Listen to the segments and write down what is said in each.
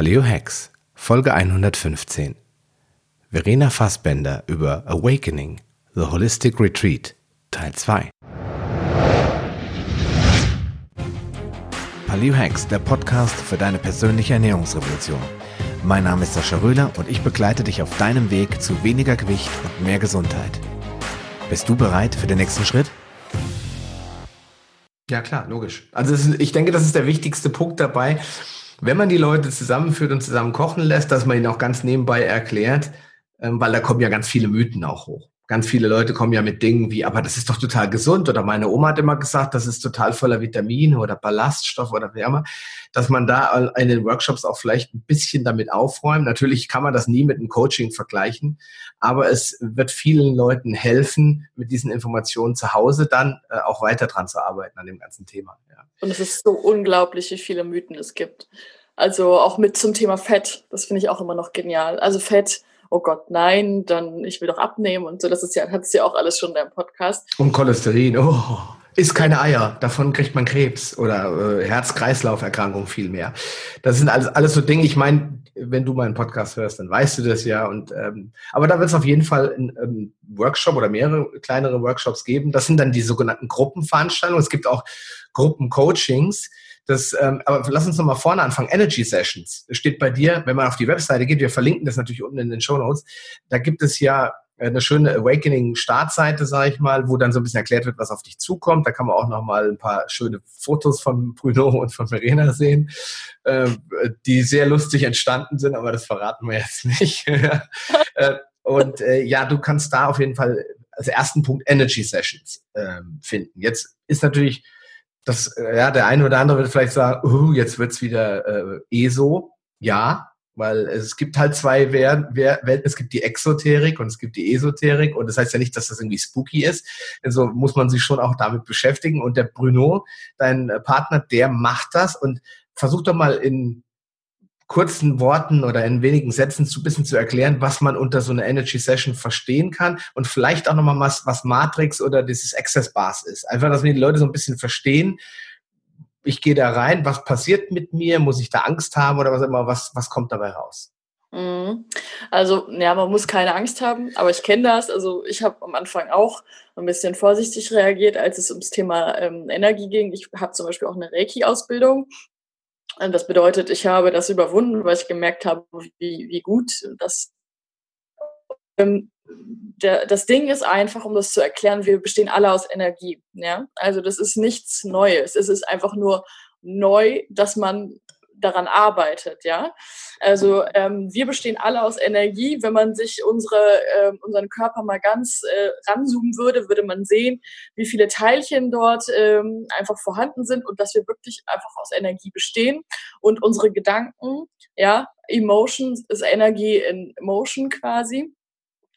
Paleo Hacks, Folge 115. Verena Fassbender über Awakening, The Holistic Retreat, Teil 2. Paleo Hacks, der Podcast für deine persönliche Ernährungsrevolution. Mein Name ist Sascha Röhler und ich begleite dich auf deinem Weg zu weniger Gewicht und mehr Gesundheit. Bist du bereit für den nächsten Schritt? Ja, klar, logisch. Also ist, ich denke, das ist der wichtigste Punkt dabei wenn man die Leute zusammenführt und zusammen kochen lässt, dass man ihnen auch ganz nebenbei erklärt, ähm, weil da kommen ja ganz viele Mythen auch hoch. Ganz viele Leute kommen ja mit Dingen wie, aber das ist doch total gesund. Oder meine Oma hat immer gesagt, das ist total voller Vitamine oder Ballaststoff oder Wärme, dass man da in den Workshops auch vielleicht ein bisschen damit aufräumt. Natürlich kann man das nie mit einem Coaching vergleichen, aber es wird vielen Leuten helfen, mit diesen Informationen zu Hause dann äh, auch weiter dran zu arbeiten an dem ganzen Thema. Ja. Und es ist so unglaublich, wie viele Mythen es gibt. Also auch mit zum Thema Fett, das finde ich auch immer noch genial. Also Fett, oh Gott, nein, dann ich will doch abnehmen und so. Das ist ja, hat es ja auch alles schon in deinem Podcast. Und Cholesterin, oh, isst keine Eier, davon kriegt man Krebs oder äh, Herz-Kreislauf-Erkrankung viel mehr. Das sind alles, alles so Dinge, ich meine, wenn du meinen Podcast hörst, dann weißt du das ja. Und ähm, aber da wird es auf jeden Fall einen ähm, Workshop oder mehrere kleinere Workshops geben. Das sind dann die sogenannten Gruppenveranstaltungen. Es gibt auch Gruppencoachings. Das, ähm, aber lass uns nochmal vorne anfangen. Energy Sessions steht bei dir, wenn man auf die Webseite geht, wir verlinken das natürlich unten in den Show Notes. Da gibt es ja eine schöne Awakening-Startseite, sage ich mal, wo dann so ein bisschen erklärt wird, was auf dich zukommt. Da kann man auch noch mal ein paar schöne Fotos von Bruno und von Verena sehen, äh, die sehr lustig entstanden sind, aber das verraten wir jetzt nicht. äh, und äh, ja, du kannst da auf jeden Fall als ersten Punkt Energy Sessions ähm, finden. Jetzt ist natürlich das, äh, ja, der eine oder andere wird vielleicht sagen, uh, jetzt wird's wieder äh, ESO. Ja, weil es gibt halt zwei Welten. Es gibt die Exoterik und es gibt die Esoterik. Und das heißt ja nicht, dass das irgendwie spooky ist. Also muss man sich schon auch damit beschäftigen. Und der Bruno, dein äh, Partner, der macht das. Und versuch doch mal in kurzen Worten oder in wenigen Sätzen zu bisschen zu erklären, was man unter so einer Energy Session verstehen kann und vielleicht auch nochmal was, was Matrix oder dieses Access Bars ist. Einfach, dass wir die Leute so ein bisschen verstehen, ich gehe da rein, was passiert mit mir, muss ich da Angst haben oder was immer, was, was kommt dabei raus? Mhm. Also, ja, man muss keine Angst haben, aber ich kenne das. Also, ich habe am Anfang auch ein bisschen vorsichtig reagiert, als es ums Thema ähm, Energie ging. Ich habe zum Beispiel auch eine Reiki-Ausbildung. Das bedeutet, ich habe das überwunden, weil ich gemerkt habe, wie, wie gut das ähm, der, das Ding ist einfach, um das zu erklären, wir bestehen alle aus Energie. Ja? Also das ist nichts Neues. Es ist einfach nur neu, dass man daran arbeitet, ja. Also ähm, wir bestehen alle aus Energie. Wenn man sich unsere, äh, unseren Körper mal ganz äh, ranzoomen würde, würde man sehen, wie viele Teilchen dort ähm, einfach vorhanden sind und dass wir wirklich einfach aus Energie bestehen. Und unsere Gedanken, ja, Emotions ist Energie in Motion quasi.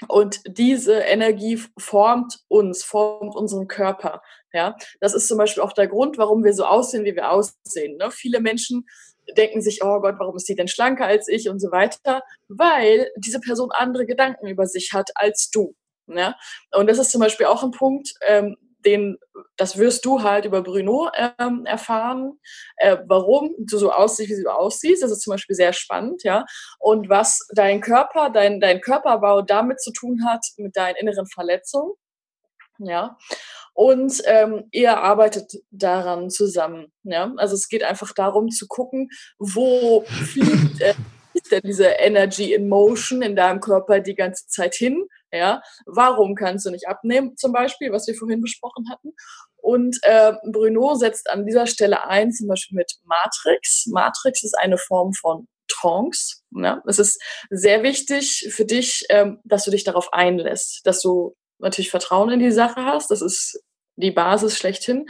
Und diese Energie formt uns, formt unseren Körper. Ja, das ist zum Beispiel auch der Grund, warum wir so aussehen, wie wir aussehen. Ne? Viele Menschen denken sich, oh Gott, warum ist die denn schlanker als ich und so weiter, weil diese Person andere Gedanken über sich hat als du. Ja? Und das ist zum Beispiel auch ein Punkt, ähm, den, das wirst du halt über Bruno ähm, erfahren, äh, warum du so aussiehst, wie du aussiehst. Das ist zum Beispiel sehr spannend, ja. Und was dein Körper, dein, dein Körperbau damit zu tun hat, mit deinen inneren Verletzungen, ja. Und ähm, ihr arbeitet daran zusammen, ja. Also es geht einfach darum zu gucken, wo fliegt äh, denn diese Energy in Motion in deinem Körper die ganze Zeit hin? Ja, warum kannst du nicht abnehmen, zum Beispiel, was wir vorhin besprochen hatten? Und äh, Bruno setzt an dieser Stelle ein, zum Beispiel mit Matrix. Matrix ist eine Form von Trance. Ne? Es ist sehr wichtig für dich, ähm, dass du dich darauf einlässt, dass du natürlich Vertrauen in die Sache hast. Das ist die Basis schlechthin.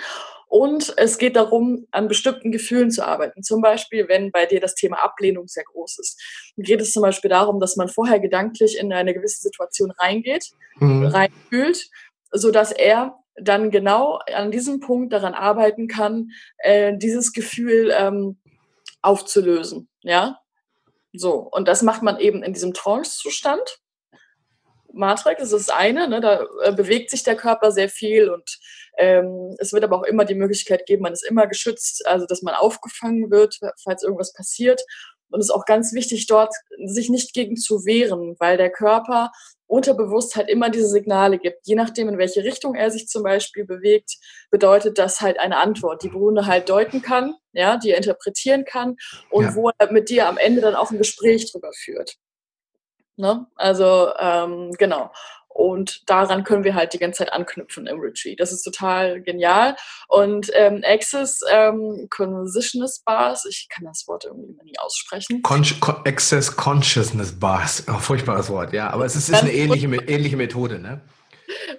Und es geht darum, an bestimmten Gefühlen zu arbeiten. Zum Beispiel, wenn bei dir das Thema Ablehnung sehr groß ist. Dann geht es zum Beispiel darum, dass man vorher gedanklich in eine gewisse Situation reingeht, mhm. reinfühlt, sodass er dann genau an diesem Punkt daran arbeiten kann, äh, dieses Gefühl ähm, aufzulösen. Ja, so. Und das macht man eben in diesem Trance-Zustand. Matrix das ist das eine, ne, da äh, bewegt sich der Körper sehr viel und ähm, es wird aber auch immer die Möglichkeit geben, man ist immer geschützt, also dass man aufgefangen wird, falls irgendwas passiert. Und es ist auch ganz wichtig, dort sich nicht gegen zu wehren, weil der Körper unterbewusst halt immer diese Signale gibt. Je nachdem, in welche Richtung er sich zum Beispiel bewegt, bedeutet das halt eine Antwort, die Brune halt deuten kann, ja, die er interpretieren kann und ja. wo er mit dir am Ende dann auch ein Gespräch drüber führt. Ne? Also ähm, genau. Und daran können wir halt die ganze Zeit anknüpfen im Retreat. Das ist total genial. Und ähm, Access ähm, Conversationist Bars, ich kann das Wort irgendwie nie aussprechen. Con Access Consciousness Bars, oh, furchtbares Wort, ja. Aber es ist, ist eine ähnliche, ähnliche Methode, ne?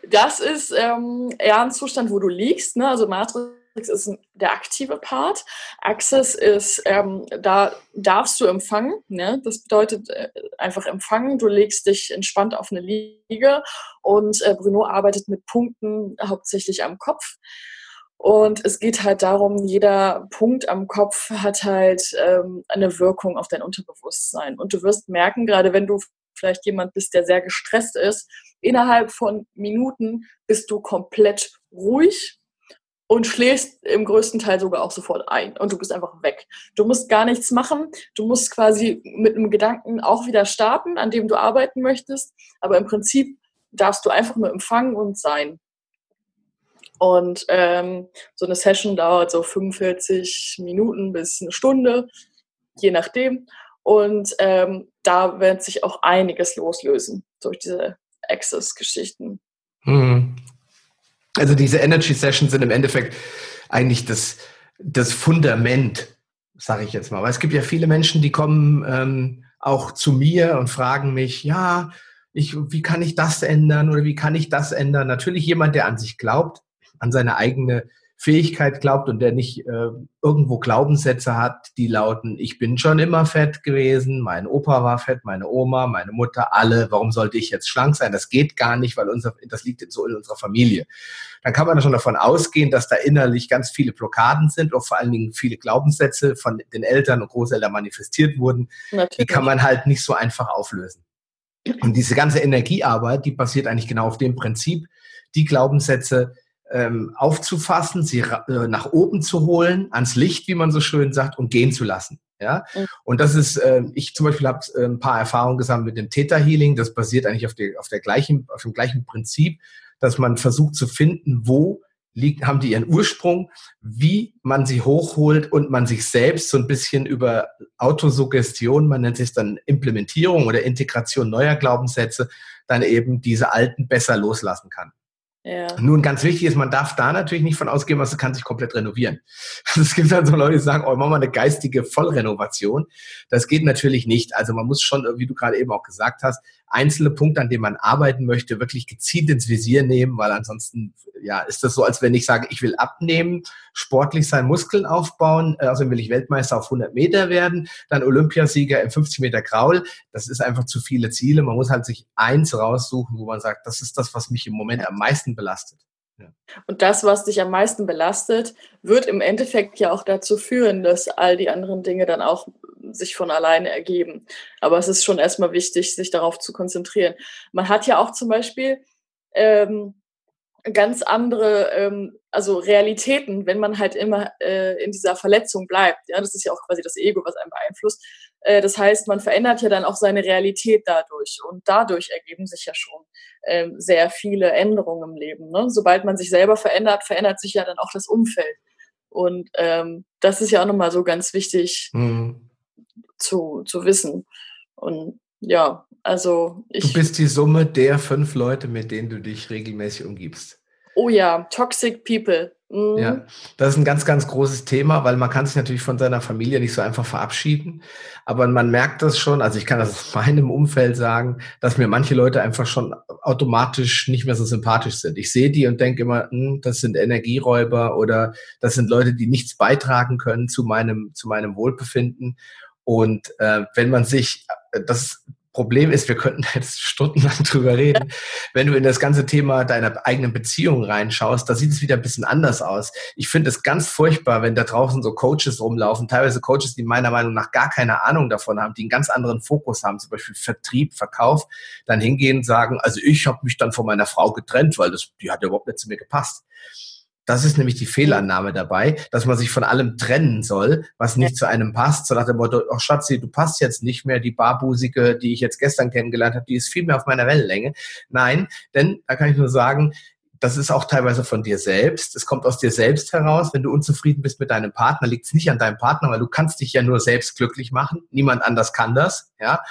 Das ist ähm, eher ein Zustand, wo du liegst. Ne? Also Matrix ist der aktive Part. Access ist, ähm, da darfst du empfangen. Ne? Das bedeutet äh, einfach empfangen. Du legst dich entspannt auf eine Liege und äh, Bruno arbeitet mit Punkten hauptsächlich am Kopf. Und es geht halt darum, jeder Punkt am Kopf hat halt ähm, eine Wirkung auf dein Unterbewusstsein. Und du wirst merken, gerade wenn du vielleicht jemand bist, der sehr gestresst ist, innerhalb von Minuten bist du komplett ruhig und schläfst im größten Teil sogar auch sofort ein und du bist einfach weg. Du musst gar nichts machen. Du musst quasi mit einem Gedanken auch wieder starten, an dem du arbeiten möchtest. Aber im Prinzip darfst du einfach nur empfangen und sein. Und ähm, so eine Session dauert so 45 Minuten bis eine Stunde, je nachdem. Und ähm, da wird sich auch einiges loslösen durch diese Access-Geschichten. Mhm. Also diese Energy Sessions sind im Endeffekt eigentlich das, das Fundament, sage ich jetzt mal. Weil es gibt ja viele Menschen, die kommen ähm, auch zu mir und fragen mich, ja, ich, wie kann ich das ändern oder wie kann ich das ändern? Natürlich jemand, der an sich glaubt, an seine eigene Fähigkeit glaubt und der nicht äh, irgendwo Glaubenssätze hat, die lauten, ich bin schon immer fett gewesen, mein Opa war fett, meine Oma, meine Mutter, alle, warum sollte ich jetzt schlank sein? Das geht gar nicht, weil unser, das liegt so in unserer Familie. Dann kann man schon davon ausgehen, dass da innerlich ganz viele Blockaden sind und vor allen Dingen viele Glaubenssätze von den Eltern und Großeltern manifestiert wurden. Natürlich. Die kann man halt nicht so einfach auflösen. Und diese ganze Energiearbeit, die basiert eigentlich genau auf dem Prinzip, die Glaubenssätze ähm, aufzufassen, sie äh, nach oben zu holen, ans Licht, wie man so schön sagt, und gehen zu lassen. Ja, mhm. und das ist, äh, ich zum Beispiel habe äh, ein paar Erfahrungen gesammelt mit dem Theta Healing. Das basiert eigentlich auf, der, auf der gleichen, auf dem gleichen Prinzip, dass man versucht zu finden, wo liegt, haben die ihren Ursprung, wie man sie hochholt und man sich selbst so ein bisschen über Autosuggestion, man nennt es dann Implementierung oder Integration neuer Glaubenssätze, dann eben diese alten besser loslassen kann. Ja. Nun, ganz wichtig ist, man darf da natürlich nicht von ausgehen, was kann sich komplett renovieren. Es gibt dann so Leute, die sagen, oh, machen wir eine geistige Vollrenovation. Das geht natürlich nicht. Also man muss schon, wie du gerade eben auch gesagt hast, einzelne Punkte, an denen man arbeiten möchte, wirklich gezielt ins Visier nehmen, weil ansonsten ja, ist das so, als wenn ich sage, ich will abnehmen, sportlich sein, Muskeln aufbauen, also will ich Weltmeister auf 100 Meter werden, dann Olympiasieger im 50 Meter Graul. Das ist einfach zu viele Ziele. Man muss halt sich eins raussuchen, wo man sagt, das ist das, was mich im Moment am meisten belastet. Ja. Und das, was dich am meisten belastet, wird im Endeffekt ja auch dazu führen, dass all die anderen Dinge dann auch sich von alleine ergeben. Aber es ist schon erstmal wichtig, sich darauf zu konzentrieren. Man hat ja auch zum Beispiel ähm, ganz andere, ähm, also Realitäten, wenn man halt immer äh, in dieser Verletzung bleibt. Ja, das ist ja auch quasi das Ego, was einen beeinflusst. Äh, das heißt, man verändert ja dann auch seine Realität dadurch und dadurch ergeben sich ja schon ähm, sehr viele Änderungen im Leben. Ne? Sobald man sich selber verändert, verändert sich ja dann auch das Umfeld. Und ähm, das ist ja auch nochmal so ganz wichtig mhm. zu, zu wissen. Und ja, also ich. Du bist die Summe der fünf Leute, mit denen du dich regelmäßig umgibst. Oh ja, Toxic People. Mhm. Ja, das ist ein ganz, ganz großes Thema, weil man kann sich natürlich von seiner Familie nicht so einfach verabschieden. Aber man merkt das schon, also ich kann das aus meinem Umfeld sagen, dass mir manche Leute einfach schon automatisch nicht mehr so sympathisch sind. Ich sehe die und denke immer, hm, das sind Energieräuber oder das sind Leute, die nichts beitragen können zu meinem, zu meinem Wohlbefinden. Und äh, wenn man sich, äh, das Problem ist, wir könnten jetzt stundenlang drüber reden. Wenn du in das ganze Thema deiner eigenen Beziehung reinschaust, da sieht es wieder ein bisschen anders aus. Ich finde es ganz furchtbar, wenn da draußen so Coaches rumlaufen, teilweise Coaches, die meiner Meinung nach gar keine Ahnung davon haben, die einen ganz anderen Fokus haben, zum Beispiel Vertrieb, Verkauf, dann hingehen und sagen, also ich habe mich dann von meiner Frau getrennt, weil das, die hat ja überhaupt nicht zu mir gepasst. Das ist nämlich die Fehlannahme dabei, dass man sich von allem trennen soll, was nicht ja. zu einem passt. So nach dem Motto, ach Schatzi, du passt jetzt nicht mehr, die Barbusige, die ich jetzt gestern kennengelernt habe, die ist viel mehr auf meiner Wellenlänge. Nein, denn da kann ich nur sagen, das ist auch teilweise von dir selbst. Es kommt aus dir selbst heraus. Wenn du unzufrieden bist mit deinem Partner, liegt es nicht an deinem Partner, weil du kannst dich ja nur selbst glücklich machen. Niemand anders kann das, ja.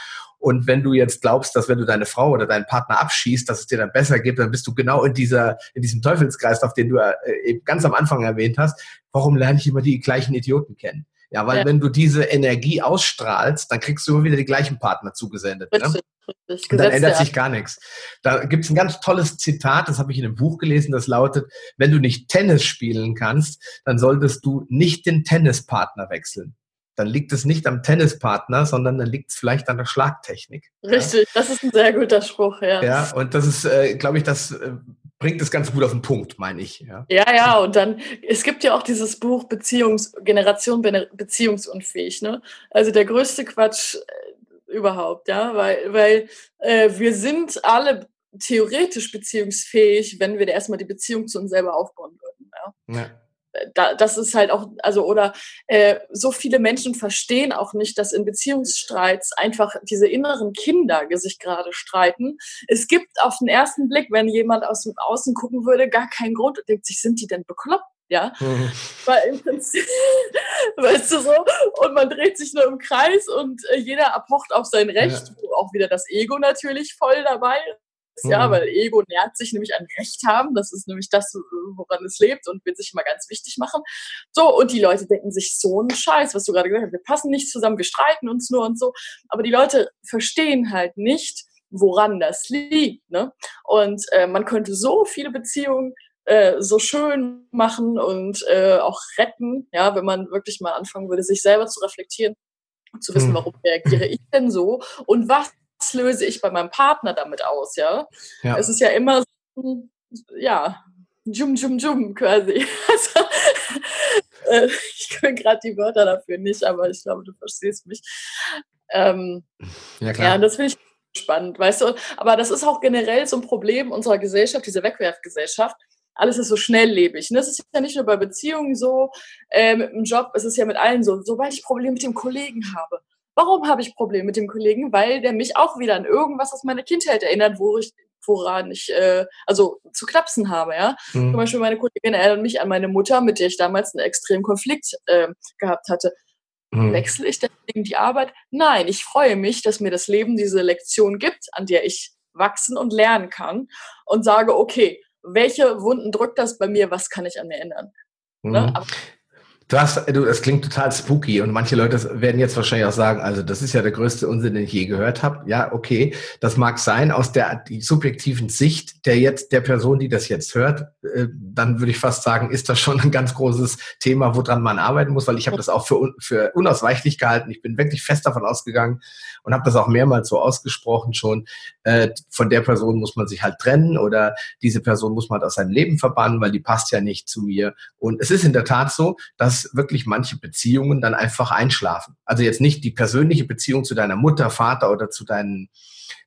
Und wenn du jetzt glaubst, dass wenn du deine Frau oder deinen Partner abschießt, dass es dir dann besser geht, dann bist du genau in dieser, in diesem Teufelskreis, auf den du äh, eben ganz am Anfang erwähnt hast. Warum lerne ich immer die gleichen Idioten kennen? Ja, weil ja. wenn du diese Energie ausstrahlst, dann kriegst du immer wieder die gleichen Partner zugesendet. Ne? Richtig, ne? Und dann ändert sich gar nichts. Da gibt es ein ganz tolles Zitat, das habe ich in einem Buch gelesen, das lautet, wenn du nicht Tennis spielen kannst, dann solltest du nicht den Tennispartner wechseln dann liegt es nicht am Tennispartner, sondern dann liegt es vielleicht an der Schlagtechnik. Richtig, ja? das ist ein sehr guter Spruch, ja. Ja, und das ist, äh, glaube ich, das äh, bringt es ganz gut auf den Punkt, meine ich. Ja. ja, ja, und dann, es gibt ja auch dieses Buch Beziehungs, Generation beziehungsunfähig, ne? Also der größte Quatsch äh, überhaupt, ja, weil, weil äh, wir sind alle theoretisch beziehungsfähig, wenn wir erstmal die Beziehung zu uns selber aufbauen würden. Ja. ja da, das ist halt auch, also oder äh, so viele Menschen verstehen auch nicht, dass in Beziehungsstreits einfach diese inneren Kinder sich gerade streiten. Es gibt auf den ersten Blick, wenn jemand aus dem Außen gucken würde, gar keinen Grund und denkt sich, sind die denn bekloppt? Ja, mhm. weil im Prinzip, weißt du so, und man dreht sich nur im Kreis und äh, jeder abhocht auf sein Recht, ja. wo auch wieder das Ego natürlich voll dabei ja, mhm. weil Ego nährt sich nämlich an Recht haben. Das ist nämlich das, woran es lebt und will sich immer ganz wichtig machen. So, und die Leute denken sich so einen Scheiß, was du gerade gesagt hast. Wir passen nicht zusammen, wir streiten uns nur und so. Aber die Leute verstehen halt nicht, woran das liegt. Ne? Und äh, man könnte so viele Beziehungen äh, so schön machen und äh, auch retten, ja, wenn man wirklich mal anfangen würde, sich selber zu reflektieren und zu wissen, mhm. warum reagiere ich denn so und was löse ich bei meinem Partner damit aus, ja? ja. Es ist ja immer so, ja, jum, jum, jum quasi. Also, äh, ich kann gerade die Wörter dafür nicht, aber ich glaube, du verstehst mich. Ähm, ja, klar. Ja, das finde ich spannend, weißt du? Aber das ist auch generell so ein Problem unserer Gesellschaft, diese Wegwerfgesellschaft. Alles ist so schnelllebig. Und das ist ja nicht nur bei Beziehungen so, äh, mit dem Job, es ist ja mit allen so. Sobald ich Probleme mit dem Kollegen habe, Warum habe ich Probleme mit dem Kollegen? Weil der mich auch wieder an irgendwas aus meiner Kindheit erinnert, wo ich, woran ich, äh, also zu knapsen habe, ja. Mhm. Zum Beispiel meine Kollegin erinnert mich an meine Mutter, mit der ich damals einen extremen Konflikt äh, gehabt hatte. Mhm. Wechsle ich deswegen die Arbeit? Nein, ich freue mich, dass mir das Leben diese Lektion gibt, an der ich wachsen und lernen kann und sage, okay, welche Wunden drückt das bei mir, was kann ich an mir ändern? Ne? Mhm. Ne? Aber Du hast, du, das klingt total spooky und manche Leute werden jetzt wahrscheinlich auch sagen, also das ist ja der größte Unsinn, den ich je gehört habe. Ja, okay, das mag sein aus der subjektiven Sicht der jetzt der Person, die das jetzt hört. Äh, dann würde ich fast sagen, ist das schon ein ganz großes Thema, woran man arbeiten muss, weil ich habe das auch für, für unausweichlich gehalten. Ich bin wirklich fest davon ausgegangen und habe das auch mehrmals so ausgesprochen schon. Äh, von der Person muss man sich halt trennen oder diese Person muss man halt aus seinem Leben verbannen, weil die passt ja nicht zu mir. Und es ist in der Tat so, dass wirklich manche Beziehungen dann einfach einschlafen. Also jetzt nicht die persönliche Beziehung zu deiner Mutter, Vater oder zu deinen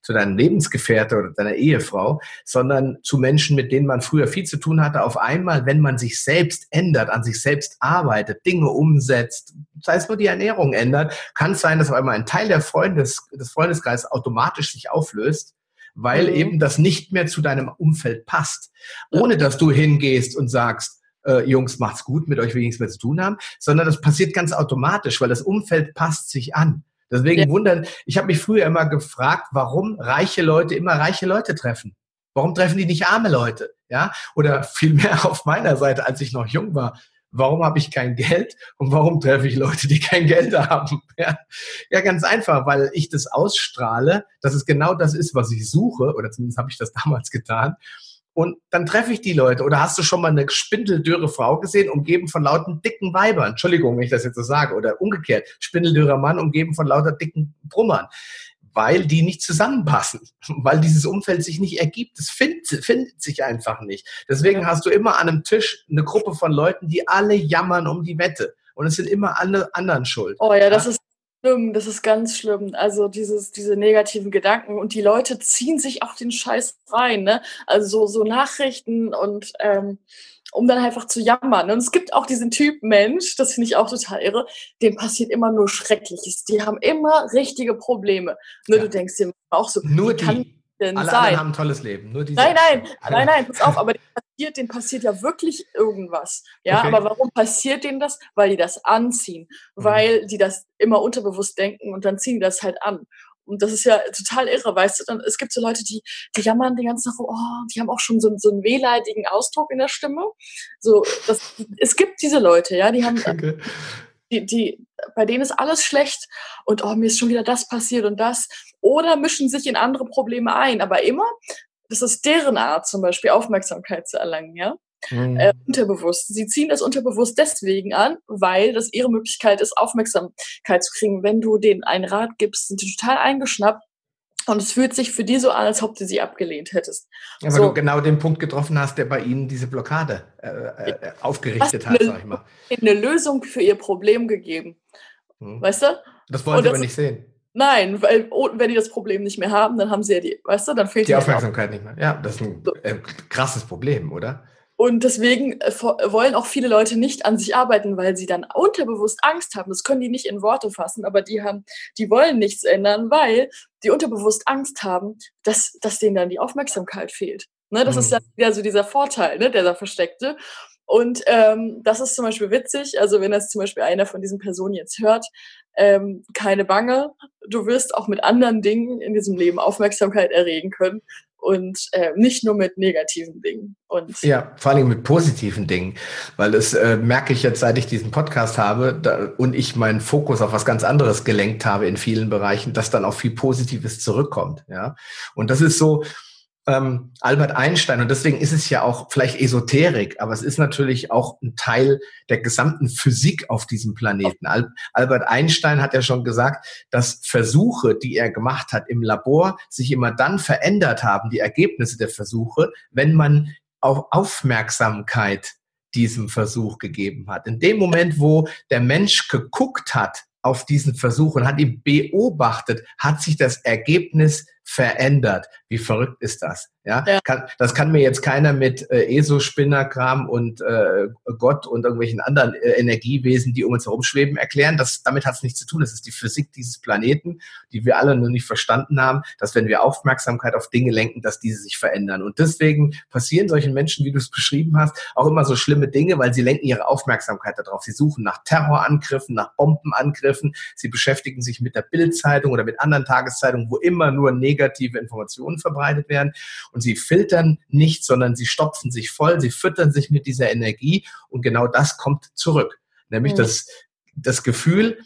zu deinem Lebensgefährte oder deiner Ehefrau, sondern zu Menschen, mit denen man früher viel zu tun hatte. Auf einmal, wenn man sich selbst ändert, an sich selbst arbeitet, Dinge umsetzt, sei es nur die Ernährung ändert, kann es sein, dass auf einmal ein Teil der Freundes, des Freundeskreises automatisch sich auflöst, weil mhm. eben das nicht mehr zu deinem Umfeld passt. Ohne dass du hingehst und sagst, äh, Jungs, macht's gut, mit euch will ich nichts mehr zu tun haben, sondern das passiert ganz automatisch, weil das Umfeld passt sich an. Deswegen ja. wundern, ich habe mich früher immer gefragt, warum reiche Leute immer reiche Leute treffen. Warum treffen die nicht arme Leute? Ja? Oder vielmehr auf meiner Seite, als ich noch jung war, warum habe ich kein Geld und warum treffe ich Leute, die kein Geld haben? Ja, ja, ganz einfach, weil ich das ausstrahle, dass es genau das ist, was ich suche, oder zumindest habe ich das damals getan und dann treffe ich die Leute. Oder hast du schon mal eine spindeldürre Frau gesehen, umgeben von lauten dicken Weibern? Entschuldigung, wenn ich das jetzt so sage. Oder umgekehrt, spindeldürrer Mann, umgeben von lauter dicken Brummern. Weil die nicht zusammenpassen, weil dieses Umfeld sich nicht ergibt. Es findet, findet sich einfach nicht. Deswegen hast du immer an einem Tisch eine Gruppe von Leuten, die alle jammern um die Wette. Und es sind immer alle anderen schuld. Oh ja, das ist schlimm, das ist ganz schlimm. Also dieses, diese negativen Gedanken und die Leute ziehen sich auch den Scheiß rein, ne? Also so, so Nachrichten und ähm, um dann einfach zu jammern. Und es gibt auch diesen Typ Mensch, das finde ich auch total irre, dem passiert immer nur Schreckliches. Die haben immer richtige Probleme. Nur ja. du denkst dir auch so, nur die Alle sein? haben ein tolles Leben. Nur diese nein, nein, nein, nein, pass auf, aber passiert, denen passiert ja wirklich irgendwas. Ja, okay. aber warum passiert denen das? Weil die das anziehen, mhm. weil die das immer unterbewusst denken und dann ziehen die das halt an. Und das ist ja total irre, weißt du? Dann, es gibt so Leute, die, die jammern die ganze Tag, oh, die haben auch schon so, so einen wehleidigen Ausdruck in der Stimme. So, das, es gibt diese Leute, ja, die haben, okay. die, die, bei denen ist alles schlecht und oh, mir ist schon wieder das passiert und das oder mischen sich in andere Probleme ein. Aber immer, das ist deren Art zum Beispiel, Aufmerksamkeit zu erlangen, ja. Mhm. Äh, unterbewusst. Sie ziehen das unterbewusst deswegen an, weil das ihre Möglichkeit ist, Aufmerksamkeit zu kriegen. Wenn du denen einen Rat gibst, sind die total eingeschnappt und es fühlt sich für die so an, als ob du sie abgelehnt hättest. Ja, weil so. du genau den Punkt getroffen hast, der bei ihnen diese Blockade äh, äh, aufgerichtet hat, sag ich mal. Eine Lösung für ihr Problem gegeben. Hm. Weißt du? Das wollen sie aber nicht sehen. Nein, weil oh, wenn die das Problem nicht mehr haben, dann haben sie ja die, weißt du, dann fehlt die Aufmerksamkeit nicht mehr. Ja, das ist ein äh, krasses Problem, oder? Und deswegen äh, wollen auch viele Leute nicht an sich arbeiten, weil sie dann unterbewusst Angst haben. Das können die nicht in Worte fassen, aber die haben, die wollen nichts ändern, weil die unterbewusst Angst haben, dass, dass denen dann die Aufmerksamkeit fehlt. Ne, das mhm. ist dann wieder so dieser Vorteil, ne, der da versteckte. Und ähm, das ist zum Beispiel witzig. Also wenn das zum Beispiel einer von diesen Personen jetzt hört, ähm, keine Bange, du wirst auch mit anderen Dingen in diesem Leben Aufmerksamkeit erregen können und äh, nicht nur mit negativen Dingen. Und ja, vor allem mit positiven Dingen, weil das äh, merke ich jetzt, seit ich diesen Podcast habe da, und ich meinen Fokus auf was ganz anderes gelenkt habe in vielen Bereichen, dass dann auch viel Positives zurückkommt. Ja, und das ist so, ähm, Albert Einstein, und deswegen ist es ja auch vielleicht Esoterik, aber es ist natürlich auch ein Teil der gesamten Physik auf diesem Planeten. Al Albert Einstein hat ja schon gesagt, dass Versuche, die er gemacht hat im Labor, sich immer dann verändert haben, die Ergebnisse der Versuche, wenn man auch Aufmerksamkeit diesem Versuch gegeben hat. In dem Moment, wo der Mensch geguckt hat auf diesen Versuch und hat ihn beobachtet, hat sich das Ergebnis verändert. Wie verrückt ist das? Ja, ja. Kann, das kann mir jetzt keiner mit äh, ESO-Spinnerkram und äh, Gott und irgendwelchen anderen äh, Energiewesen, die um uns herum schweben, erklären. Das, damit hat es nichts zu tun. Das ist die Physik dieses Planeten, die wir alle noch nicht verstanden haben, dass wenn wir Aufmerksamkeit auf Dinge lenken, dass diese sich verändern. Und deswegen passieren solchen Menschen, wie du es beschrieben hast, auch immer so schlimme Dinge, weil sie lenken ihre Aufmerksamkeit darauf. Sie suchen nach Terrorangriffen, nach Bombenangriffen. Sie beschäftigen sich mit der Bildzeitung oder mit anderen Tageszeitungen, wo immer nur negative Informationen verbreitet werden und sie filtern nicht, sondern sie stopfen sich voll, sie füttern sich mit dieser Energie und genau das kommt zurück. Nämlich mhm. das, das Gefühl,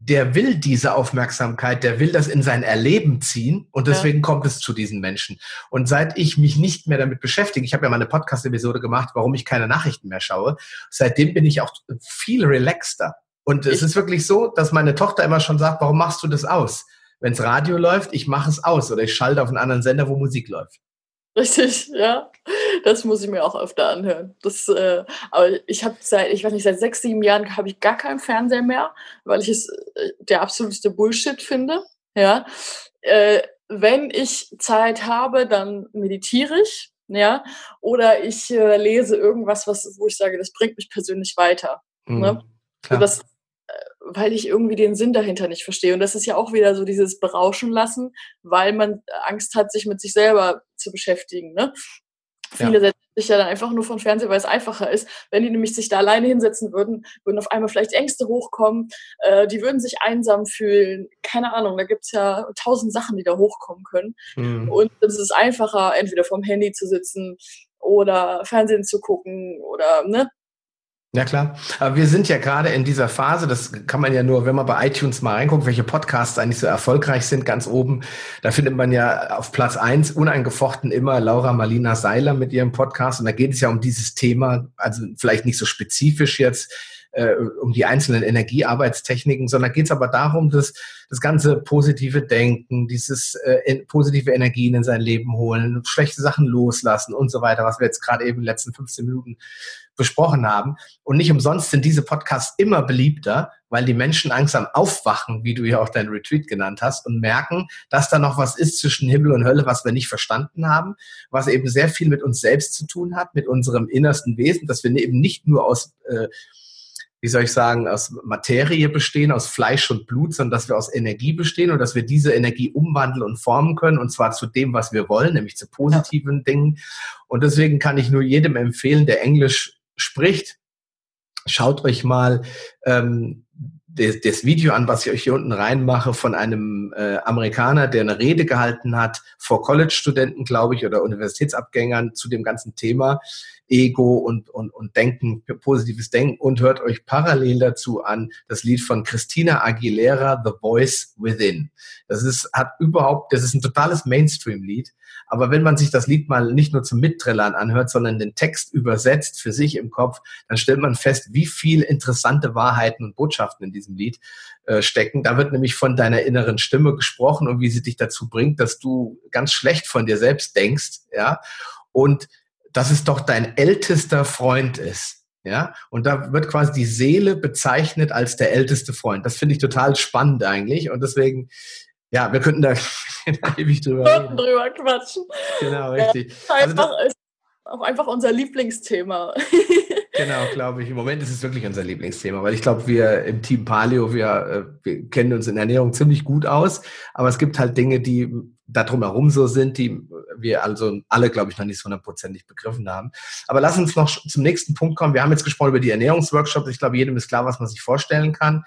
der will diese Aufmerksamkeit, der will das in sein Erleben ziehen und deswegen ja. kommt es zu diesen Menschen. Und seit ich mich nicht mehr damit beschäftige, ich habe ja mal eine Podcast-Episode gemacht, warum ich keine Nachrichten mehr schaue, seitdem bin ich auch viel relaxter. Und es ist wirklich so, dass meine Tochter immer schon sagt, warum machst du das aus? Wenns Radio läuft, ich mache es aus oder ich schalte auf einen anderen Sender, wo Musik läuft. Richtig, ja. Das muss ich mir auch öfter anhören. Das, äh, aber ich habe seit, ich weiß nicht, seit sechs, sieben Jahren habe ich gar keinen Fernseher mehr, weil ich es äh, der absolute Bullshit finde. Ja. Äh, wenn ich Zeit habe, dann meditiere ich, ja, oder ich äh, lese irgendwas, was, wo ich sage, das bringt mich persönlich weiter. Mhm, ne? So, das weil ich irgendwie den Sinn dahinter nicht verstehe. Und das ist ja auch wieder so dieses Berauschen lassen, weil man Angst hat, sich mit sich selber zu beschäftigen. Ne? Viele ja. setzen sich ja dann einfach nur von Fernseher, weil es einfacher ist. Wenn die nämlich sich da alleine hinsetzen würden, würden auf einmal vielleicht Ängste hochkommen, äh, die würden sich einsam fühlen. Keine Ahnung, da gibt es ja tausend Sachen, die da hochkommen können. Mhm. Und es ist einfacher, entweder vom Handy zu sitzen oder Fernsehen zu gucken oder ne, ja klar, aber wir sind ja gerade in dieser Phase, das kann man ja nur, wenn man bei iTunes mal reinguckt, welche Podcasts eigentlich so erfolgreich sind, ganz oben, da findet man ja auf Platz eins uneingefochten immer Laura Marlina Seiler mit ihrem Podcast. Und da geht es ja um dieses Thema, also vielleicht nicht so spezifisch jetzt, äh, um die einzelnen Energiearbeitstechniken, sondern geht es aber darum, dass das ganze positive Denken, dieses äh, positive Energien in sein Leben holen, schlechte Sachen loslassen und so weiter, was wir jetzt gerade eben in den letzten 15 Minuten besprochen haben. Und nicht umsonst sind diese Podcasts immer beliebter, weil die Menschen langsam aufwachen, wie du ja auch dein Retreat genannt hast, und merken, dass da noch was ist zwischen Himmel und Hölle, was wir nicht verstanden haben, was eben sehr viel mit uns selbst zu tun hat, mit unserem innersten Wesen, dass wir eben nicht nur aus äh, wie soll ich sagen, aus Materie bestehen, aus Fleisch und Blut, sondern dass wir aus Energie bestehen und dass wir diese Energie umwandeln und formen können und zwar zu dem, was wir wollen, nämlich zu positiven ja. Dingen. Und deswegen kann ich nur jedem empfehlen, der Englisch spricht. Schaut euch mal ähm, das, das Video an, was ich euch hier unten reinmache, von einem äh, Amerikaner, der eine Rede gehalten hat vor College-Studenten, glaube ich, oder Universitätsabgängern zu dem ganzen Thema Ego und, und, und Denken, positives Denken und hört euch parallel dazu an das Lied von Christina Aguilera, The Voice Within. Das ist, hat überhaupt, das ist ein totales Mainstream-Lied. Aber wenn man sich das Lied mal nicht nur zum Mittrillern anhört, sondern den Text übersetzt für sich im Kopf, dann stellt man fest, wie viel interessante Wahrheiten und Botschaften in diesem Lied äh, stecken. Da wird nämlich von deiner inneren Stimme gesprochen und wie sie dich dazu bringt, dass du ganz schlecht von dir selbst denkst, ja. Und dass es doch dein ältester Freund ist. Ja, und da wird quasi die Seele bezeichnet als der älteste Freund. Das finde ich total spannend eigentlich. Und deswegen, ja, wir könnten da ewig drüber reden. drüber quatschen. Genau, richtig. Ja, einfach, also auch einfach unser Lieblingsthema. genau, glaube ich. Im Moment ist es wirklich unser Lieblingsthema, weil ich glaube, wir im Team Paleo, wir, äh, wir kennen uns in Ernährung ziemlich gut aus, aber es gibt halt Dinge, die da drumherum so sind, die wir also alle, glaube ich, noch nicht so hundertprozentig begriffen haben. Aber lass uns noch zum nächsten Punkt kommen. Wir haben jetzt gesprochen über die Ernährungsworkshops. Ich glaube, jedem ist klar, was man sich vorstellen kann.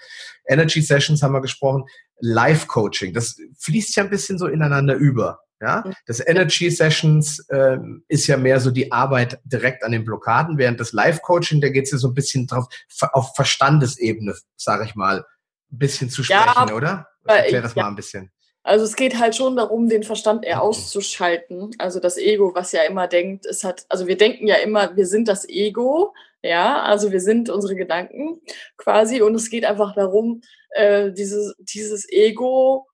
Energy Sessions haben wir gesprochen. Life Coaching, das fließt ja ein bisschen so ineinander über. Ja, das Energy Sessions äh, ist ja mehr so die Arbeit direkt an den Blockaden, während das Life Coaching, da geht es ja so ein bisschen drauf, auf Verstandesebene, sage ich mal, ein bisschen zu sprechen, ja, oder? Erklär das ja. mal ein bisschen. Also es geht halt schon darum, den Verstand eher auszuschalten. Also das Ego, was ja immer denkt, es hat, also wir denken ja immer, wir sind das Ego, ja, also wir sind unsere Gedanken quasi und es geht einfach darum, äh, dieses, dieses Ego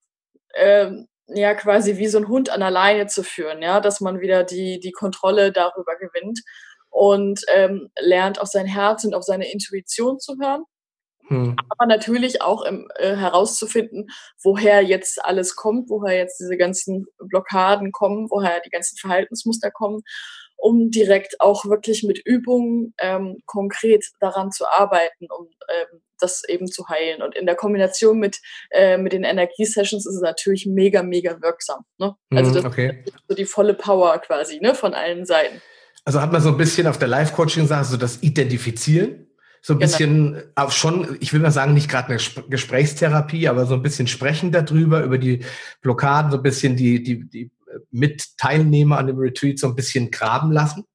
äh, ja quasi wie so ein Hund an der Leine zu führen, ja, dass man wieder die, die Kontrolle darüber gewinnt und ähm, lernt auf sein Herz und auf seine Intuition zu hören. Hm. Aber natürlich auch im, äh, herauszufinden, woher jetzt alles kommt, woher jetzt diese ganzen Blockaden kommen, woher die ganzen Verhaltensmuster kommen, um direkt auch wirklich mit Übungen ähm, konkret daran zu arbeiten, um ähm, das eben zu heilen. Und in der Kombination mit, äh, mit den Energiesessions ist es natürlich mega, mega wirksam. Ne? Also hm, das okay. ist so die volle Power quasi ne, von allen Seiten. Also hat man so ein bisschen auf der Live-Coaching-Sache so das Identifizieren so ein genau. bisschen auch schon, ich will mal sagen, nicht gerade eine Gesprächstherapie, aber so ein bisschen sprechen darüber, über die Blockaden, so ein bisschen die, die, die Mitteilnehmer an dem Retreat so ein bisschen graben lassen.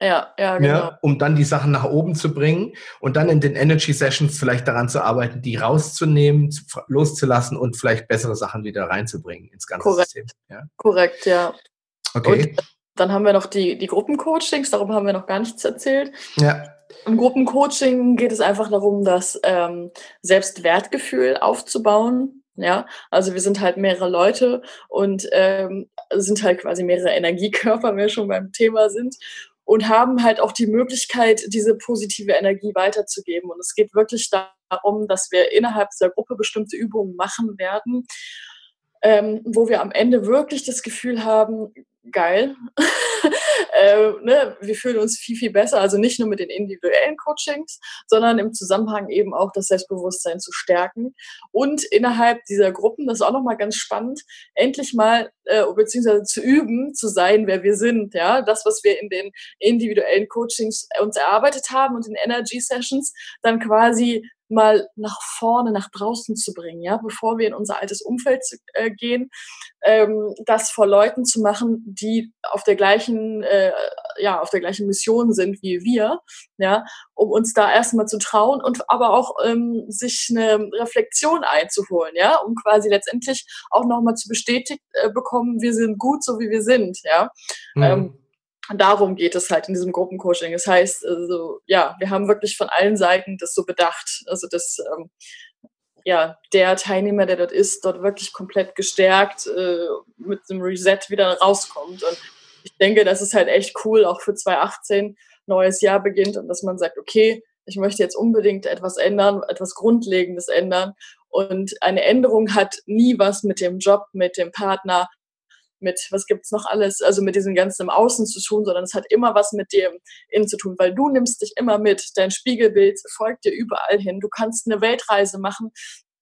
Ja, ja, genau. Ja, um dann die Sachen nach oben zu bringen und dann in den Energy Sessions vielleicht daran zu arbeiten, die rauszunehmen, loszulassen und vielleicht bessere Sachen wieder reinzubringen ins ganze Korrekt. System. Ja? Korrekt, ja. Okay. Und dann haben wir noch die, die Gruppencoachings, darüber haben wir noch gar nichts erzählt. Ja. Im Gruppencoaching geht es einfach darum, das ähm, Selbstwertgefühl aufzubauen. Ja, also wir sind halt mehrere Leute und ähm, sind halt quasi mehrere Energiekörper, wenn wir schon beim Thema sind und haben halt auch die Möglichkeit, diese positive Energie weiterzugeben. Und es geht wirklich darum, dass wir innerhalb dieser Gruppe bestimmte Übungen machen werden, ähm, wo wir am Ende wirklich das Gefühl haben, geil. äh, ne, wir fühlen uns viel, viel besser. Also nicht nur mit den individuellen Coachings, sondern im Zusammenhang eben auch das Selbstbewusstsein zu stärken. Und innerhalb dieser Gruppen, das ist auch nochmal ganz spannend, endlich mal, äh, beziehungsweise zu üben, zu sein, wer wir sind. Ja, das, was wir in den individuellen Coachings uns erarbeitet haben und in Energy Sessions, dann quasi mal nach vorne, nach draußen zu bringen, ja, bevor wir in unser altes Umfeld zu, äh, gehen, ähm, das vor Leuten zu machen, die auf der gleichen, äh, ja, auf der gleichen Mission sind wie wir, ja, um uns da erstmal zu trauen und aber auch ähm, sich eine Reflexion einzuholen, ja, um quasi letztendlich auch nochmal zu bestätigt äh, bekommen, wir sind gut, so wie wir sind, ja. Mhm. Ähm, darum geht es halt in diesem Gruppencoaching. Das heißt, also, ja, wir haben wirklich von allen Seiten das so bedacht. Also, dass ähm, ja, der Teilnehmer, der dort ist, dort wirklich komplett gestärkt äh, mit einem Reset wieder rauskommt. Und denke, das ist halt echt cool, auch für 2018 neues Jahr beginnt und dass man sagt, okay, ich möchte jetzt unbedingt etwas ändern, etwas Grundlegendes ändern. Und eine Änderung hat nie was mit dem Job, mit dem Partner, mit was gibt's noch alles, also mit diesem ganzen im Außen zu tun, sondern es hat immer was mit dir innen zu tun, weil du nimmst dich immer mit. Dein Spiegelbild folgt dir überall hin. Du kannst eine Weltreise machen,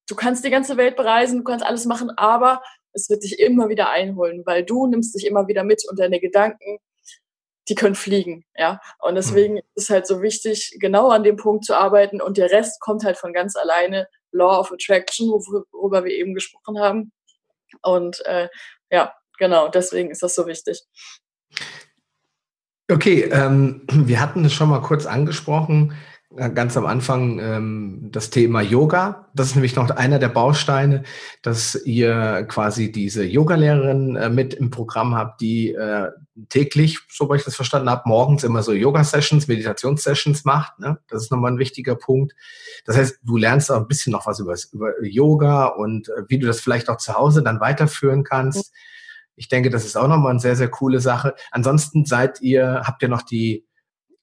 du kannst die ganze Welt bereisen, du kannst alles machen, aber es wird dich immer wieder einholen, weil du nimmst dich immer wieder mit und deine Gedanken, die können fliegen, ja. Und deswegen mhm. ist es halt so wichtig, genau an dem Punkt zu arbeiten und der Rest kommt halt von ganz alleine. Law of Attraction, worüber wir eben gesprochen haben. Und äh, ja, genau, deswegen ist das so wichtig. Okay, ähm, wir hatten es schon mal kurz angesprochen, ganz am Anfang ähm, das Thema Yoga. Das ist nämlich noch einer der Bausteine, dass ihr quasi diese Yogalehrerin äh, mit im Programm habt, die äh, täglich, so wie ich das verstanden habe, morgens immer so Yoga-Sessions, Meditations-Sessions macht. Ne? Das ist nochmal ein wichtiger Punkt. Das heißt, du lernst auch ein bisschen noch was über, über Yoga und äh, wie du das vielleicht auch zu Hause dann weiterführen kannst. Ich denke, das ist auch nochmal eine sehr, sehr coole Sache. Ansonsten seid ihr, habt ihr noch die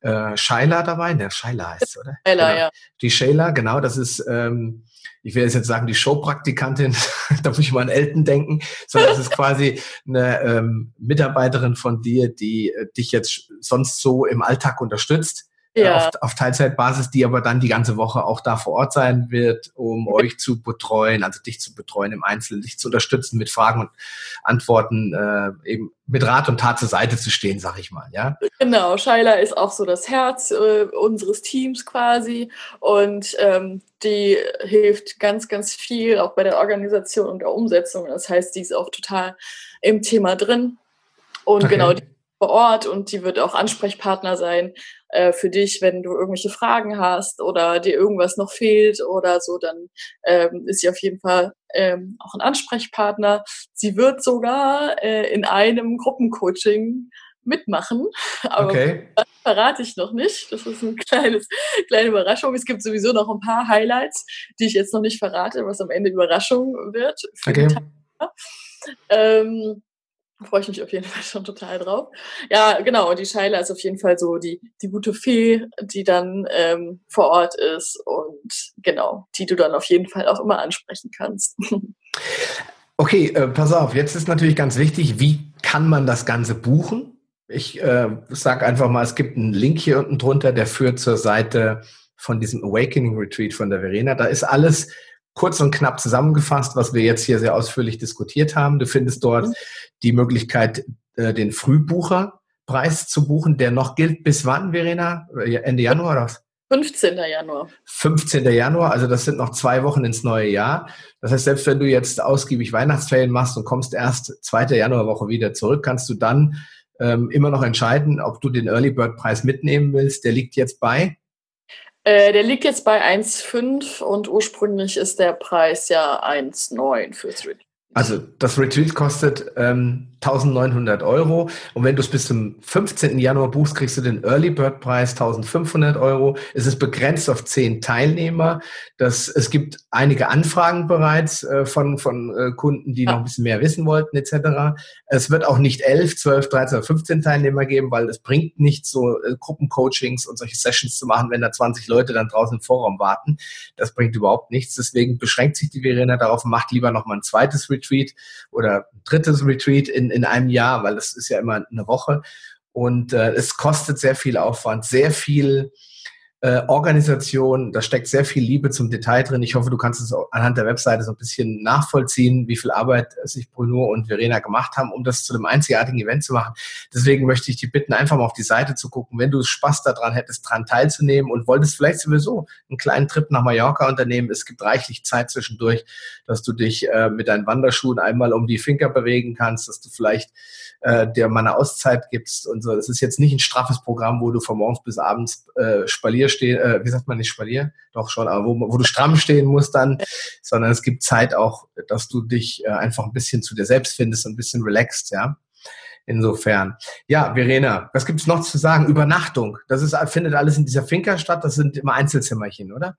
äh, Shaila dabei? Der Shaila heißt oder? Shaila, genau. ja. Die Shaila, genau, das ist, ähm, ich will jetzt sagen, die Showpraktikantin, da muss ich mal an Elton denken, sondern das ist quasi eine ähm, Mitarbeiterin von dir, die äh, dich jetzt sonst so im Alltag unterstützt ja. auf, auf, Teilzeitbasis, die aber dann die ganze Woche auch da vor Ort sein wird, um euch zu betreuen, also dich zu betreuen im Einzelnen, dich zu unterstützen mit Fragen und Antworten, äh, eben mit Rat und Tat zur Seite zu stehen, sag ich mal, ja. Genau, Shaila ist auch so das Herz äh, unseres Teams quasi und ähm, die hilft ganz, ganz viel auch bei der Organisation und der Umsetzung. Das heißt, die ist auch total im Thema drin und okay. genau die vor Ort und die wird auch Ansprechpartner sein äh, für dich, wenn du irgendwelche Fragen hast oder dir irgendwas noch fehlt oder so, dann ähm, ist sie auf jeden Fall ähm, auch ein Ansprechpartner. Sie wird sogar äh, in einem Gruppencoaching mitmachen, aber okay. das verrate ich noch nicht. Das ist eine kleines, kleine Überraschung. Es gibt sowieso noch ein paar Highlights, die ich jetzt noch nicht verrate, was am Ende Überraschung wird. okay. Ähm, freue ich mich auf jeden Fall schon total drauf. Ja, genau. Und die Scheile ist auf jeden Fall so die, die gute Fee, die dann ähm, vor Ort ist und genau, die du dann auf jeden Fall auch immer ansprechen kannst. Okay, äh, pass auf. Jetzt ist natürlich ganz wichtig, wie kann man das Ganze buchen? Ich äh, sage einfach mal, es gibt einen Link hier unten drunter, der führt zur Seite von diesem Awakening Retreat von der Verena. Da ist alles kurz und knapp zusammengefasst, was wir jetzt hier sehr ausführlich diskutiert haben. Du findest dort mhm. die Möglichkeit, äh, den Frühbucherpreis zu buchen, der noch gilt bis wann, Verena? Äh, Ende Januar oder was? 15. Januar. 15. Januar, also das sind noch zwei Wochen ins neue Jahr. Das heißt, selbst wenn du jetzt ausgiebig Weihnachtsferien machst und kommst erst 2. Januarwoche wieder zurück, kannst du dann ähm, immer noch entscheiden, ob du den Early Bird Preis mitnehmen willst. Der liegt jetzt bei äh, der liegt jetzt bei 1,5 und ursprünglich ist der Preis ja 1,9 fürs Retreat. Also das Retreat kostet ähm, 1900 Euro und wenn du es bis zum 15. Januar buchst, kriegst du den Early Bird Preis 1500 Euro. Es ist begrenzt auf zehn Teilnehmer. Das, es gibt einige Anfragen bereits äh, von, von äh, Kunden, die noch ein bisschen mehr wissen wollten etc. Es wird auch nicht 11, 12, 13 oder 15 Teilnehmer geben, weil es bringt nichts, so äh, Gruppencoachings und solche Sessions zu machen, wenn da 20 Leute dann draußen im Vorraum warten. Das bringt überhaupt nichts. Deswegen beschränkt sich die Verena darauf, macht lieber noch mal ein zweites Retreat oder ein drittes Retreat in in, einem Jahr, weil das ist ja immer eine Woche. Und äh, es kostet sehr viel Aufwand, sehr viel äh, Organisation, da steckt sehr viel Liebe zum Detail drin. Ich hoffe, du kannst es anhand der Webseite so ein bisschen nachvollziehen, wie viel Arbeit sich Bruno und Verena gemacht haben, um das zu einem einzigartigen Event zu machen. Deswegen möchte ich dich bitten, einfach mal auf die Seite zu gucken, wenn du Spaß daran hättest, daran teilzunehmen und wolltest vielleicht sowieso einen kleinen Trip nach Mallorca unternehmen. Es gibt reichlich Zeit zwischendurch, dass du dich äh, mit deinen Wanderschuhen einmal um die Finger bewegen kannst, dass du vielleicht äh, dir mal eine Auszeit gibst und so. Das ist jetzt nicht ein straffes Programm, wo du von morgens bis abends äh, Spalier stehen, äh, wie sagt man nicht Spalier? Doch schon, aber wo, wo du stramm stehen musst dann, sondern es gibt Zeit auch, dass du dich äh, einfach ein bisschen zu dir selbst findest und ein bisschen relaxed, ja. Insofern. Ja, Verena, was gibt's noch zu sagen? Übernachtung. Das ist, findet alles in dieser Finca statt. Das sind immer Einzelzimmerchen, oder?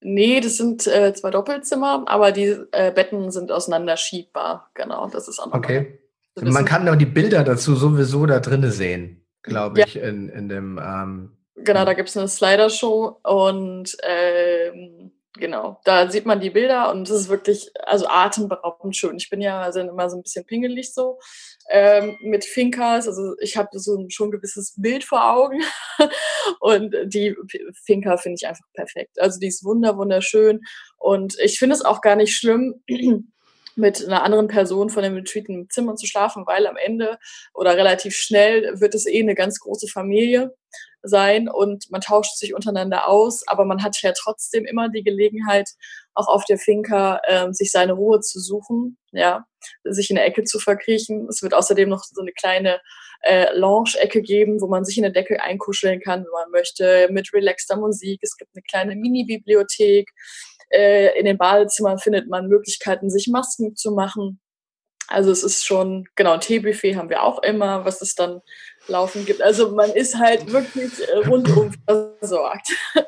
Nee, das sind äh, zwei Doppelzimmer, aber die äh, Betten sind auseinanderschiebbar. Genau, das ist auch Okay. Man kann auch die Bilder dazu sowieso da drinnen sehen, glaube ich, ja. in, in dem. Ähm, genau, da gibt es eine Slider-Show und ähm, genau, da sieht man die Bilder und es ist wirklich, also atemberaubend schön. Ich bin ja also immer so ein bisschen pingelig so ähm, mit Finkers, also ich habe so ein schon gewisses Bild vor Augen und die Finca finde ich einfach perfekt. Also die ist wunder wunderschön und ich finde es auch gar nicht schlimm. mit einer anderen Person von dem Retreat im Zimmer zu schlafen, weil am Ende oder relativ schnell wird es eh eine ganz große Familie sein und man tauscht sich untereinander aus, aber man hat ja trotzdem immer die Gelegenheit, auch auf der Finca äh, sich seine Ruhe zu suchen, ja, sich in der Ecke zu verkriechen. Es wird außerdem noch so eine kleine äh, Lounge-Ecke geben, wo man sich in der Decke einkuscheln kann, wenn man möchte, mit relaxter Musik. Es gibt eine kleine Mini-Bibliothek. Äh, in den Badezimmern findet man Möglichkeiten, sich Masken zu machen. Also es ist schon, genau, Teebuffet haben wir auch immer, was es dann laufen gibt. Also man ist halt wirklich äh, rundum versorgt.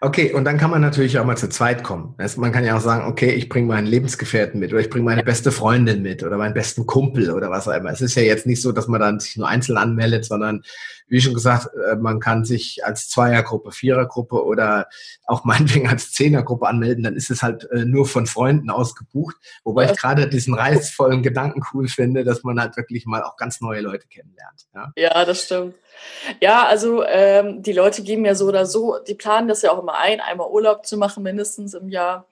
Okay, und dann kann man natürlich auch mal zu zweit kommen. Man kann ja auch sagen, okay, ich bringe meinen Lebensgefährten mit oder ich bringe meine beste Freundin mit oder meinen besten Kumpel oder was auch immer. Es ist ja jetzt nicht so, dass man dann sich nur einzeln anmeldet, sondern wie schon gesagt, äh, man kann sich als Zweiergruppe, Vierergruppe oder auch meinetwegen als Zehnergruppe anmelden. Dann ist es halt äh, nur von Freunden ausgebucht. Wobei ich gerade diesen reizvollen Gedanken cool finde, dass man halt wirklich mal auch ganz neue Leute kennenlernt. Ja, ja das stimmt. Ja, also ähm, die Leute geben ja so oder so, die planen das ja auch immer ein, einmal Urlaub zu machen, mindestens im Jahr.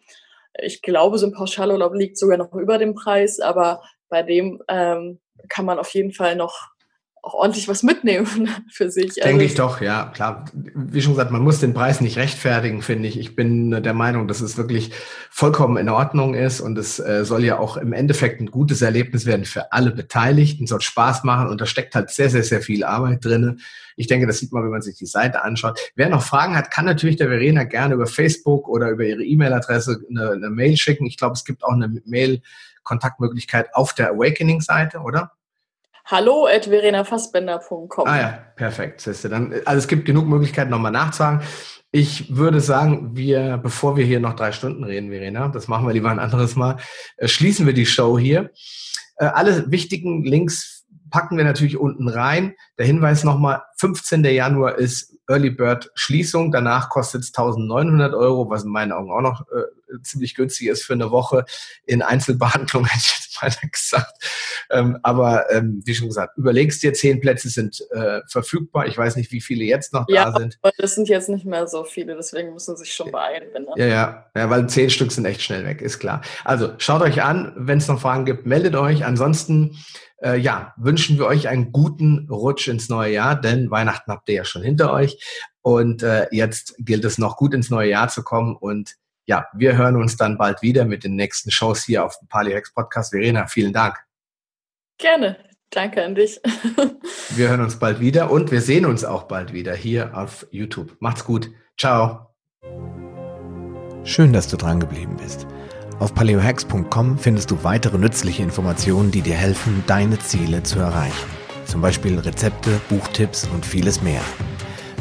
Ich glaube, so ein Pauschalurlaub liegt sogar noch über dem Preis, aber bei dem ähm, kann man auf jeden Fall noch auch ordentlich was mitnehmen für sich. Denke also, ich doch, ja, klar. Wie schon gesagt, man muss den Preis nicht rechtfertigen, finde ich. Ich bin der Meinung, dass es wirklich vollkommen in Ordnung ist und es äh, soll ja auch im Endeffekt ein gutes Erlebnis werden für alle Beteiligten, soll Spaß machen und da steckt halt sehr, sehr, sehr viel Arbeit drin. Ich denke, das sieht man, wenn man sich die Seite anschaut. Wer noch Fragen hat, kann natürlich der Verena gerne über Facebook oder über ihre E-Mail-Adresse eine, eine Mail schicken. Ich glaube, es gibt auch eine Mail-Kontaktmöglichkeit auf der Awakening-Seite, oder? Hallo at verenafassbender.com. Ah ja, perfekt. Siehste. Dann, also es gibt genug Möglichkeiten, nochmal nachzusagen. Ich würde sagen, wir, bevor wir hier noch drei Stunden reden, Verena, das machen wir lieber ein anderes Mal, äh, schließen wir die Show hier. Äh, alle wichtigen Links packen wir natürlich unten rein. Der Hinweis nochmal, 15. Januar ist Early Bird Schließung. Danach kostet es 1900 Euro, was in meinen Augen auch noch äh, ziemlich günstig ist für eine Woche in Einzelbehandlung, hätte ich jetzt mal gesagt. Ähm, aber ähm, wie schon gesagt, überlegst dir, zehn Plätze sind äh, verfügbar. Ich weiß nicht, wie viele jetzt noch ja, da sind. Das sind jetzt nicht mehr so viele, deswegen müssen sie sich schon beeilen. Ja, ja, ja, weil zehn Stück sind echt schnell weg, ist klar. Also schaut euch an, wenn es noch Fragen gibt, meldet euch. Ansonsten äh, ja, wünschen wir euch einen guten Rutsch ins neue Jahr, denn Weihnachten habt ihr ja schon hinter euch. Und äh, jetzt gilt es noch gut ins neue Jahr zu kommen. Und ja, wir hören uns dann bald wieder mit den nächsten Shows hier auf dem Paliohex Podcast. Verena, vielen Dank. Gerne. Danke an dich. wir hören uns bald wieder und wir sehen uns auch bald wieder hier auf YouTube. Macht's gut. Ciao. Schön, dass du dran geblieben bist. Auf paleohacks.com findest du weitere nützliche Informationen, die dir helfen, deine Ziele zu erreichen. Zum Beispiel Rezepte, Buchtipps und vieles mehr.